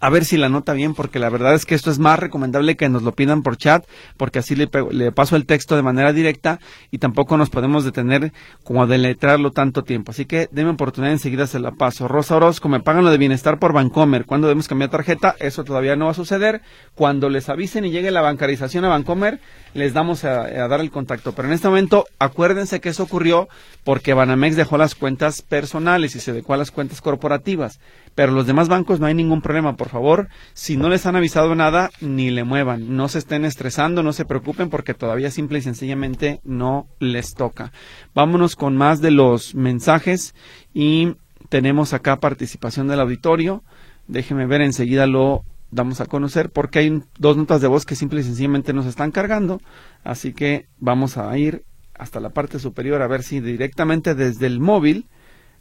a ver si la nota bien, porque la verdad es que esto es más recomendable que nos lo pidan por chat, porque así le, le paso el texto de manera directa y tampoco nos podemos detener como a deletrarlo tanto tiempo. Así que denme oportunidad, enseguida se la paso. Rosa Orozco, me pagan lo de bienestar por Bancomer. ¿Cuándo debemos cambiar tarjeta? Eso todavía no va a suceder. Cuando les avisen y llegue la bancarización a Bancomer, les damos a, a dar el contacto. Pero en este momento, acuérdense que eso ocurrió porque Banamex dejó las cuentas personales y se dejó a las cuentas corporativas. Pero los demás bancos no hay ningún problema, por favor. Si no les han avisado nada, ni le muevan. No se estén estresando, no se preocupen porque todavía simple y sencillamente no les toca. Vámonos con más de los mensajes y tenemos acá participación del auditorio. Déjeme ver, enseguida lo damos a conocer porque hay dos notas de voz que simple y sencillamente nos están cargando. Así que vamos a ir hasta la parte superior a ver si directamente desde el móvil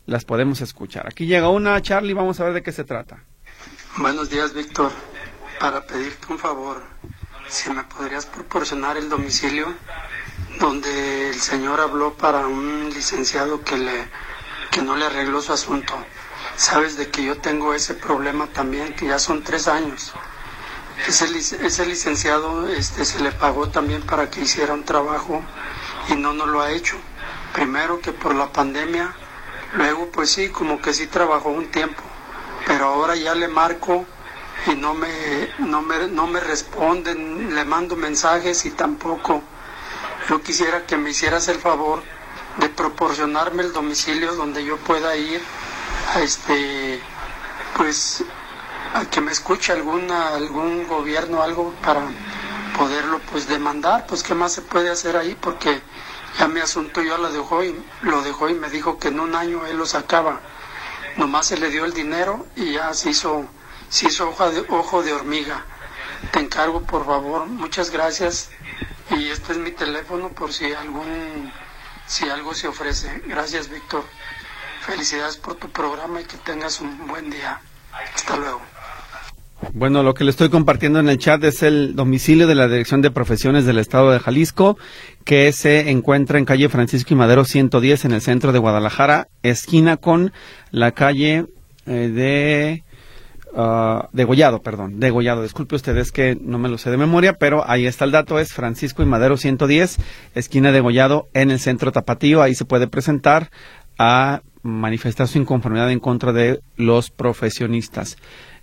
las podemos escuchar. Aquí llega una, Charlie, vamos a ver de qué se trata. Buenos días, Víctor. Para pedirte un favor, si me podrías proporcionar el domicilio donde el señor habló para un licenciado que le que no le arregló su asunto. Sabes de que yo tengo ese problema también, que ya son tres años. Ese, ese licenciado este, se le pagó también para que hiciera un trabajo y no nos lo ha hecho. Primero que por la pandemia, luego pues sí, como que sí trabajó un tiempo, pero ahora ya le marco y no me, no me, no me responden, le mando mensajes y tampoco. Yo quisiera que me hicieras el favor de proporcionarme el domicilio donde yo pueda ir a este pues a que me escuche alguna algún gobierno algo para poderlo pues demandar pues qué más se puede hacer ahí porque ya mi asunto ya lo dejó y lo dejó y me dijo que en un año él lo sacaba nomás se le dio el dinero y ya se hizo se hizo hoja de ojo de hormiga te encargo por favor muchas gracias y este es mi teléfono por si algún si algo se ofrece. Gracias, Víctor. Felicidades por tu programa y que tengas un buen día. Hasta luego. Bueno, lo que le estoy compartiendo en el chat es el domicilio de la Dirección de Profesiones del Estado de Jalisco, que se encuentra en calle Francisco y Madero 110 en el centro de Guadalajara, esquina con la calle eh, de uh, degollado, perdón, degollado. Disculpe ustedes que no me lo sé de memoria, pero ahí está el dato, es Francisco y Madero 110, esquina degollado en el centro tapatío, ahí se puede presentar a manifestar su inconformidad en contra de los profesionistas.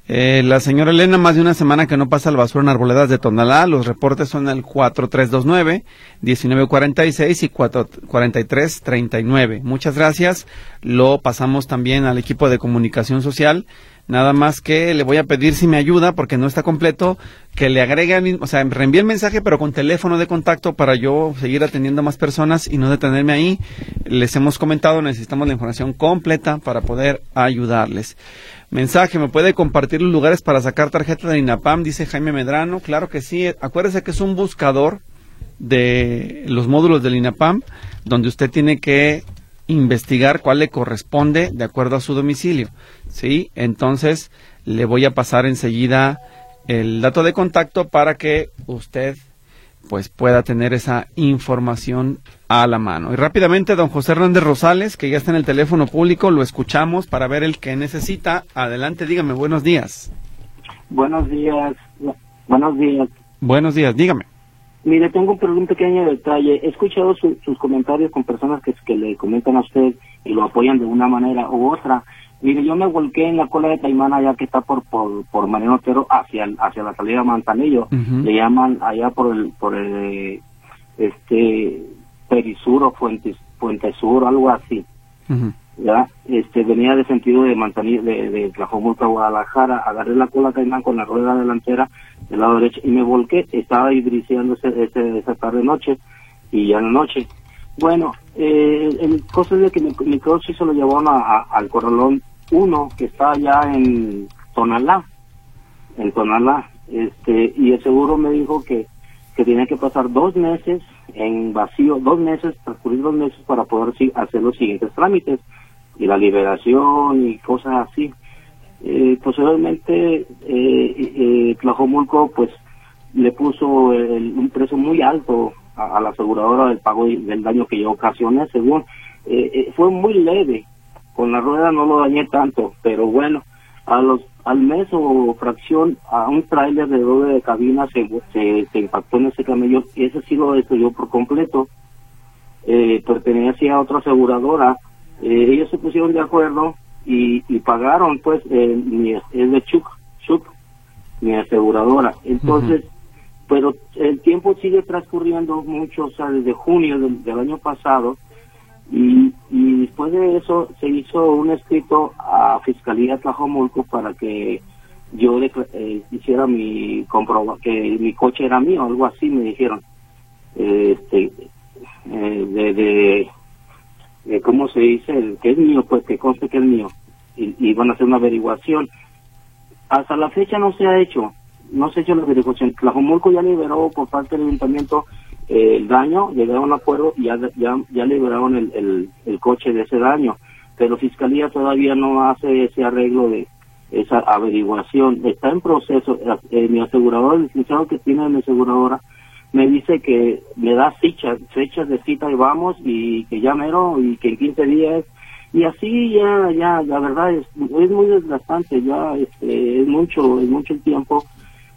Eh, la señora Elena, más de una semana que no pasa la basura en arboledas de Tonalá. Los reportes son el 4329-1946 y 4339. Muchas gracias. Lo pasamos también al equipo de comunicación social Nada más que le voy a pedir si me ayuda, porque no está completo, que le agregue, o sea, reenvíe el mensaje, pero con teléfono de contacto para yo seguir atendiendo a más personas y no detenerme ahí. Les hemos comentado, necesitamos la información completa para poder ayudarles. Mensaje, ¿me puede compartir los lugares para sacar tarjeta de INAPAM? Dice Jaime Medrano. Claro que sí. Acuérdese que es un buscador de los módulos del INAPAM, donde usted tiene que investigar cuál le corresponde de acuerdo a su domicilio. ¿sí? Entonces le voy a pasar enseguida el dato de contacto para que usted pues pueda tener esa información a la mano. Y rápidamente, don José Hernández Rosales, que ya está en el teléfono público, lo escuchamos para ver el que necesita. Adelante, dígame, buenos días. Buenos días, buenos días. Buenos días, dígame. Mire, tengo un pequeño detalle. He escuchado sus comentarios con personas que, que le comentan a usted y lo apoyan de una manera u otra. Mire, yo me volqué en la cola de Taimán allá que está por por, por Mariano Otero hacia hacia la salida de Manzanillo. Le llaman allá por el por el este Perisur o Fuentes Fuente Sur, algo así. Ya, este venía de sentido de Manzanillo de, de Tlajomulco a Guadalajara, agarré la cola de Taimán con la rueda delantera del lado derecho y me volqué, estaba ese, esa tarde noche y ya en la noche. Bueno, eh, el cosa es de que mi, mi coche se lo llevaron a, al corralón uno que está allá en Tonalá, en Tonalá, este, y el seguro me dijo que, que tenía que pasar dos meses en vacío, dos meses, transcurrir dos meses para poder hacer los siguientes trámites, y la liberación y cosas así. Eh, posteriormente, eh, eh, Tlajomulco, pues, le puso un precio muy alto a, la aseguradora del pago del daño que yo ocasioné, según, eh, eh, fue muy leve, con la rueda no lo dañé tanto, pero bueno, a los al mes o fracción a un tráiler de doble de cabina se, se, impactó en ese camello y ese sí lo destruyó por completo. Eh, pertenecía a otra aseguradora. Eh, ellos se pusieron de acuerdo y, y pagaron, pues, eh, mi, es de Chuk, Chuk, mi aseguradora. Entonces, pero el tiempo sigue transcurriendo mucho, o sea, desde junio del año pasado, y, y después de eso se hizo un escrito a Fiscalía Tlajomulco para que yo eh, hiciera mi comproba que mi coche era mío, algo así me dijeron. este, eh, de, de, ¿cómo se dice? Que es mío, pues que conste que es mío. Y, y van a hacer una averiguación. Hasta la fecha no se ha hecho, no se ha hecho la averiguación. Tlajomulco ya liberó por parte del ayuntamiento eh, el daño, llegaron a acuerdo y ya, ya, ya liberaron el, el, coche de ese daño, pero Fiscalía todavía no hace ese arreglo de esa averiguación, está en proceso, eh, mi asegurador, el licenciado que tiene mi aseguradora, me dice que me da fichas, fechas de cita y vamos y que ya mero y que en 15 días. Y así ya, ya, la verdad es, es muy desgastante, ya este, es mucho, es mucho el tiempo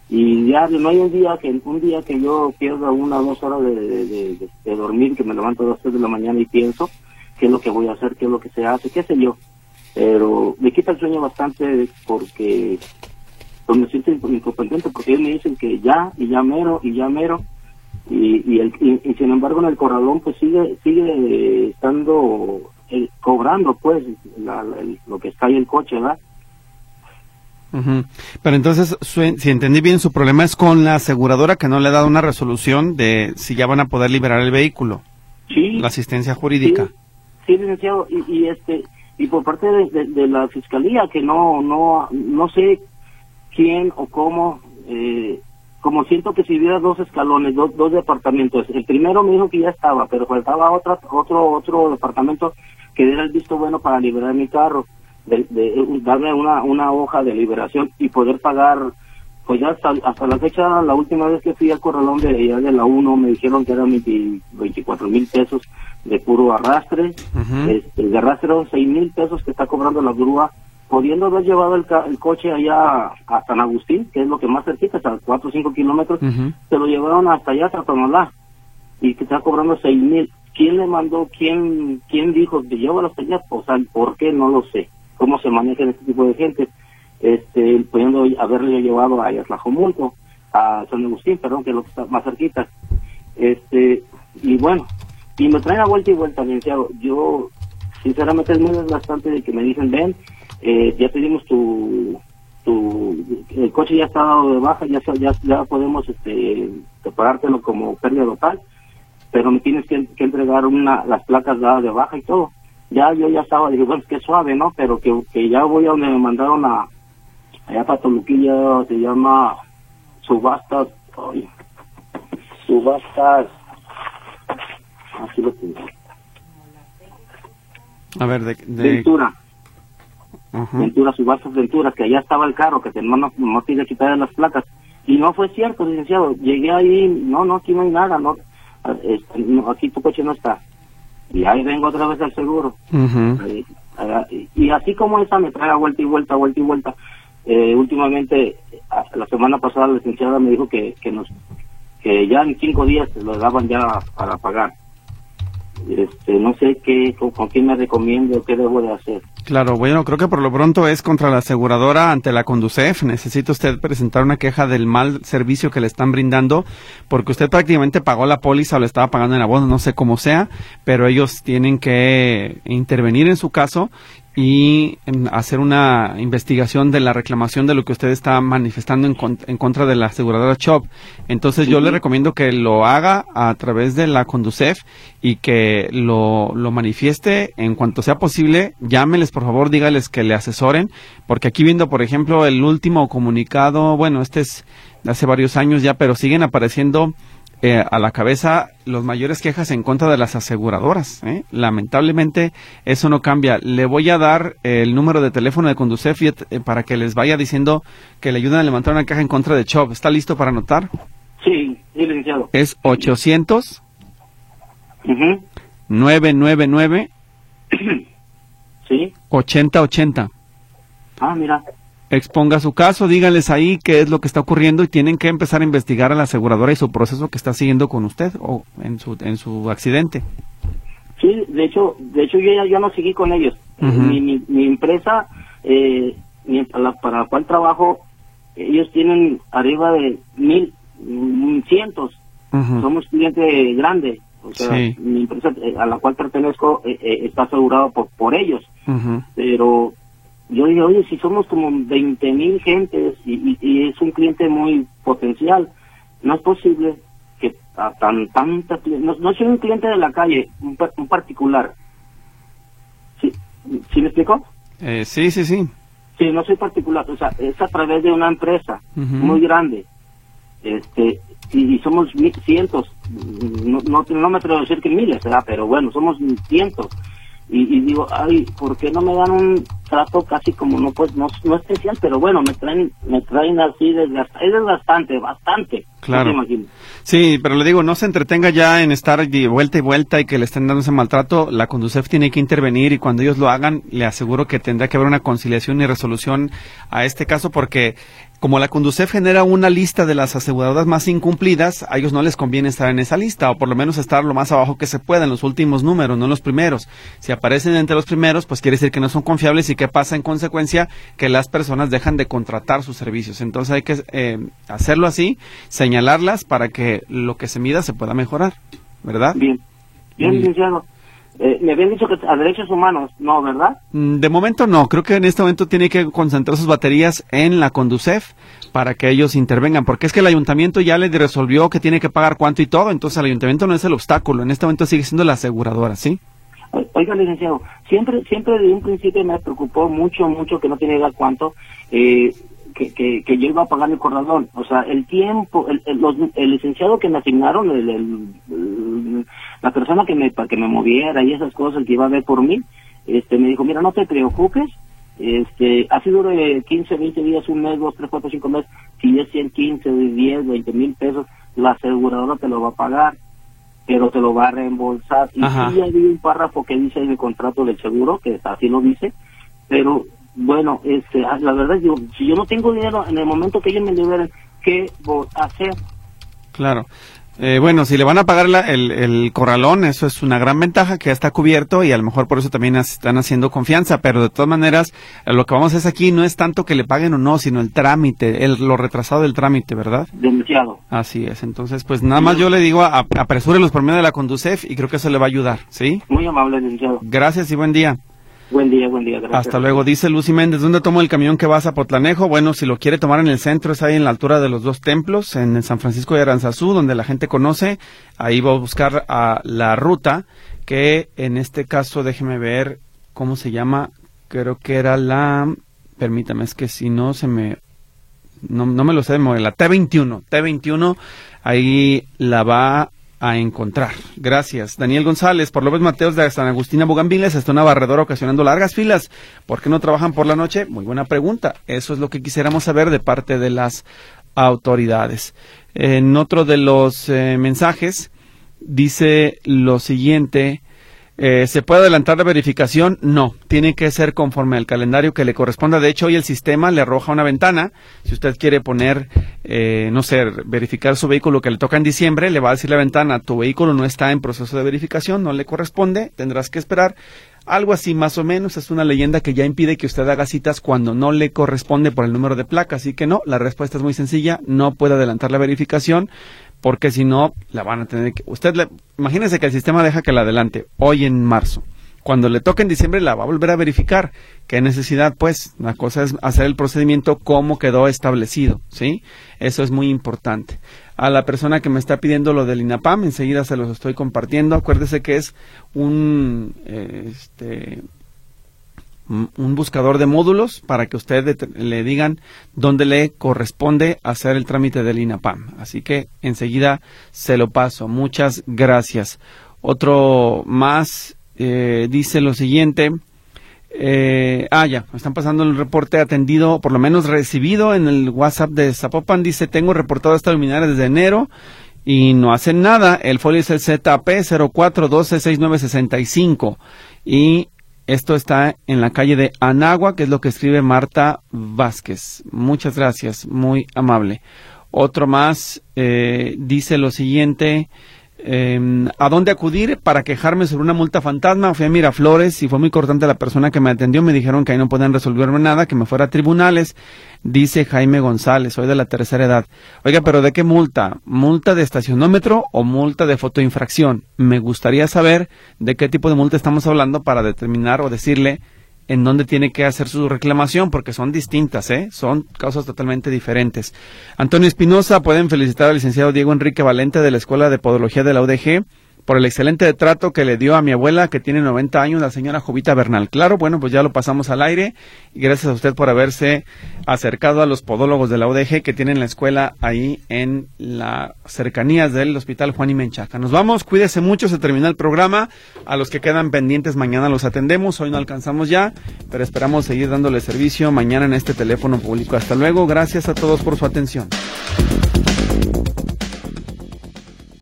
y ya no hay un día que un día que yo pierda una o dos horas de, de, de, dormir, que me levanto a las tres de la mañana y pienso qué es lo que voy a hacer, qué es lo que se hace, qué sé yo. Pero me quita el sueño bastante porque pues me siento incompetente porque ellos me dicen que ya y ya mero y ya mero y, y, el, y, sin embargo en el corralón pues sigue sigue estando eh, cobrando pues lo que está ahí el coche verdad pero entonces, si entendí bien, su problema es con la aseguradora que no le ha dado una resolución de si ya van a poder liberar el vehículo. Sí. La asistencia jurídica. Sí, licenciado. Y, y, este y por parte de, la fiscalía que no no no sé quién o cómo eh, como siento que si hubiera dos escalones, dos, dos departamentos. El primero me dijo que ya estaba, pero faltaba otra, otro otro departamento que diera el visto bueno para liberar mi carro de, darme una, una hoja de liberación y poder pagar, pues ya hasta, hasta la fecha, la última vez que fui al corralón de, de la 1 me dijeron que eran 24 mil pesos de puro arrastre, este, de arrastre eran 6 mil pesos que está cobrando la grúa, pudiendo haber llevado el, el, coche allá a San Agustín, que es lo que más cerquita, hasta 4 o 5 kilómetros, se lo llevaron hasta allá, hasta Tonalá, y que está cobrando 6 mil. ¿Quién le mandó? ¿Quién quién dijo que llévalo hasta allá? O sea, ¿por qué? No lo sé cómo se maneja este tipo de gente, este, pudiendo haberle llevado a Yatlajomulco, a San Agustín, perdón, que es lo que está más cerquita. Este, y bueno, y me traen a vuelta y vuelta, licenciado. Yo, sinceramente, es muy desgastante de que me dicen, ven, eh, ya pedimos tu, tu, el coche ya está dado de baja, ya, ya, podemos este, preparártelo como pérdida total, pero me tienes que, que entregar una, las placas dadas de baja y todo ya yo ya estaba, dije, bueno, que suave, ¿no? Pero que, que ya voy a donde me mandaron a, allá para Toluquilla, se llama subastas, ay, subastas, así lo tengo. A ver, de... Ventura. Ventura, subastas Ventura, que allá estaba el carro, que no, no, no tiene que quitar las placas. Y no fue cierto, licenciado. Llegué ahí, no, no, aquí no hay nada, no, este, no aquí tu coche no está y ahí vengo otra vez al seguro. y, así como esa me trae vuelta y vuelta, vuelta y vuelta. Eh, últimamente, la semana pasada la licenciada me dijo que, que nos que ya en cinco días lo daban ya para pagar. Este, no sé qué, con, con quién me recomiendo, qué debo de hacer. Claro, bueno, creo que por lo pronto es contra la aseguradora ante la Conducef. Necesita usted presentar una queja del mal servicio que le están brindando, porque usted prácticamente pagó la póliza o le estaba pagando en la voz, no sé cómo sea, pero ellos tienen que intervenir en su caso y hacer una investigación de la reclamación de lo que usted está manifestando en, en contra de la aseguradora CHOP. Entonces yo le recomiendo que lo haga a través de la Conducef y que lo, lo manifieste en cuanto sea posible. Llámeles, por favor, dígales que le asesoren, porque aquí viendo, por ejemplo, el último comunicado, bueno, este es de hace varios años ya, pero siguen apareciendo eh, a la cabeza los mayores quejas en contra de las aseguradoras. ¿eh? Lamentablemente eso no cambia. Le voy a dar el número de teléfono de Conducef eh, para que les vaya diciendo que le ayuden a levantar una caja en contra de Chop. ¿Está listo para anotar? Sí, licenciado. Es 800 999 sí. 8080. Ah, mira exponga su caso, díganles ahí qué es lo que está ocurriendo y tienen que empezar a investigar a la aseguradora y su proceso que está siguiendo con usted o en su en su accidente. Sí, de hecho, de hecho yo ya no seguí con ellos. mi, mi, empresa, eh, para, la, cual trabajo, ellos tienen arriba de mil, mm, cientos. Somos cliente grande. O sea, mi empresa eh, a la cual pertenezco eh, está asegurado por, por ellos. Pero yo dije, oye, si somos como 20 mil gentes y, es un cliente muy potencial, no es posible que a tan tanta no, no soy un cliente de la calle, un, particular. ¿Sí, ¿Sí me explicó? Eh, sí, sí, sí. Sí, no soy particular, o sea, es a través de una empresa muy grande. Este, y, somos cientos, no, no, no, me atrevo a decir que miles, ¿verdad? pero bueno, somos cientos. Y, y digo, ay, ¿por qué no me dan un, trato casi como no pues no, no especial, pero bueno, me traen me traen así desgastante, es desgastante, bastante. Claro. No. Sí, pero le digo, no se entretenga ya en estar de vuelta y vuelta y que le estén dando ese maltrato. La Conducef tiene que intervenir y cuando ellos lo hagan, le aseguro que tendrá que haber una conciliación y resolución a este caso porque como la Conducef genera una lista de las aseguradoras más incumplidas, a ellos no les conviene estar en esa lista, o por lo menos estar lo más abajo que se pueda, en los últimos números, no en los primeros. Si aparecen entre los primeros, pues quiere decir que no son confiables y que pasa en consecuencia que las personas dejan de contratar sus servicios. Entonces hay que eh, hacerlo así, señalarlas para que lo que se mida se pueda mejorar, ¿verdad? Bien. Bien, licenciado. Eh, me habían dicho que a derechos humanos, no, ¿verdad? Mm, De momento no, creo que en este momento tiene que concentrar sus baterías en la Conducef para que ellos intervengan, porque es que el ayuntamiento ya le resolvió que tiene que pagar cuánto y todo, entonces el ayuntamiento no es el obstáculo, en este momento sigue siendo la aseguradora, ¿sí? Oiga, licenciado, siempre, siempre desde un principio me preocupó mucho, mucho que no tiene idea cuánto, eh, que, que, que yo iba a pagar mi corralón. O sea, el tiempo, el, el, los- el licenciado que me asignaron, el, el- el- la persona que me, para que me moviera y esas cosas que iba a ver por mí, este, me dijo, mira, no te preocupes, este, así dure 15, 20 días, un mes, dos, tres, cuatro, cinco meses, si es 100, 15, 10, 20 mil pesos, la aseguradora te lo va a pagar pero te lo va a reembolsar. Y Ajá. sí hay un párrafo que dice en el contrato del seguro, que así lo dice, pero bueno, este, ah, la verdad, yo, si yo no tengo dinero en el momento que ellos me liberen, ¿qué voy a hacer? Claro. Eh, bueno, si le van a pagar la- el, el corralón, eso es una gran ventaja que ya está cubierto y a lo mejor por eso también están haciendo confianza, pero de todas maneras, eh, lo que vamos a hacer aquí no es tanto que le paguen o no, sino el trámite, el, lo retrasado del trámite, ¿verdad? Demasiado. Así es, entonces pues nada más yo le digo, a- apresúrelos por medio de la Conducef y creo que eso le va a ayudar, ¿sí? Muy amable, licenciado. Gracias y buen día. Buen día, buen día. Hasta luego. Dice Lucy Méndez, ¿dónde tomo el camión que vas a Potlanejo? Bueno, si lo quiere tomar en el centro, es ahí en la altura de los dos templos, en San Francisco de Aranzazú, donde la gente conoce. Ahí va a buscar a la ruta, que en este caso, déjeme ver cómo se llama. Creo que era la... Permítame, es que si no se me... No, no me lo sé de. La T21. T21, ahí la va a encontrar. Gracias. Daniel González, por López Mateos de San Agustina Bugambiles, está una barredora ocasionando largas filas. ¿Por qué no trabajan por la noche? Muy buena pregunta. Eso es lo que quisiéramos saber de parte de las autoridades. En otro de los eh, mensajes dice lo siguiente. Eh, ¿Se puede adelantar la verificación? No, tiene que ser conforme al calendario que le corresponda. De hecho, hoy el sistema le arroja una ventana. Si usted quiere poner, eh, no sé, verificar su vehículo que le toca en diciembre, le va a decir la ventana, tu vehículo no está en proceso de verificación, no le corresponde, tendrás que esperar. Algo así más o menos es una leyenda que ya impide que usted haga citas cuando no le corresponde por el número de placa. Así que no, la respuesta es muy sencilla, no puede adelantar la verificación porque si no, la van a tener que... Usted, le, imagínese que el sistema deja que la adelante hoy en marzo. Cuando le toque en diciembre la va a volver a verificar. ¿Qué necesidad? Pues la cosa es hacer el procedimiento como quedó establecido, ¿sí? Eso es muy importante. A la persona que me está pidiendo lo del INAPAM, enseguida se los estoy compartiendo. Acuérdese que es un, eh, este, un un buscador de módulos para que usted det- le digan dónde le corresponde hacer el trámite del INAPAM. Así que enseguida se lo paso. Muchas gracias. Otro más eh, dice lo siguiente. Eh, ah, ya, están pasando el reporte atendido, por lo menos recibido en el WhatsApp de Zapopan. Dice, tengo reportado esta luminaria desde enero y no hacen nada. El folio es el ZP 04126965 y esto está en la calle de Anagua, que es lo que escribe Marta Vázquez. Muchas gracias, muy amable. Otro más eh, dice lo siguiente. Eh, ¿A dónde acudir para quejarme sobre una multa fantasma? Fui a Miraflores y fue muy cortante la persona que me atendió. Me dijeron que ahí no podían resolverme nada, que me fuera a tribunales. Dice Jaime González, soy de la tercera edad. Oiga, pero ¿de qué multa? ¿Multa de estacionómetro o multa de fotoinfracción? Me gustaría saber de qué tipo de multa estamos hablando para determinar o decirle en dónde tiene que hacer su reclamación, porque son distintas, ¿eh? Son causas totalmente diferentes. Antonio Espinosa, pueden felicitar al licenciado Diego Enrique Valente de la Escuela de Podología de la UDG por el excelente trato que le dio a mi abuela, que tiene 90 años, la señora Jovita Bernal. Claro, bueno, pues ya lo pasamos al aire y gracias a usted por haberse acercado a los podólogos de la UDG que tienen la escuela ahí en las cercanías del Hospital Juan y Menchaca. Nos vamos, cuídese mucho, se termina el programa. A los que quedan pendientes mañana los atendemos, hoy no alcanzamos ya, pero esperamos seguir dándole servicio mañana en este teléfono público. Hasta luego, gracias a todos por su atención.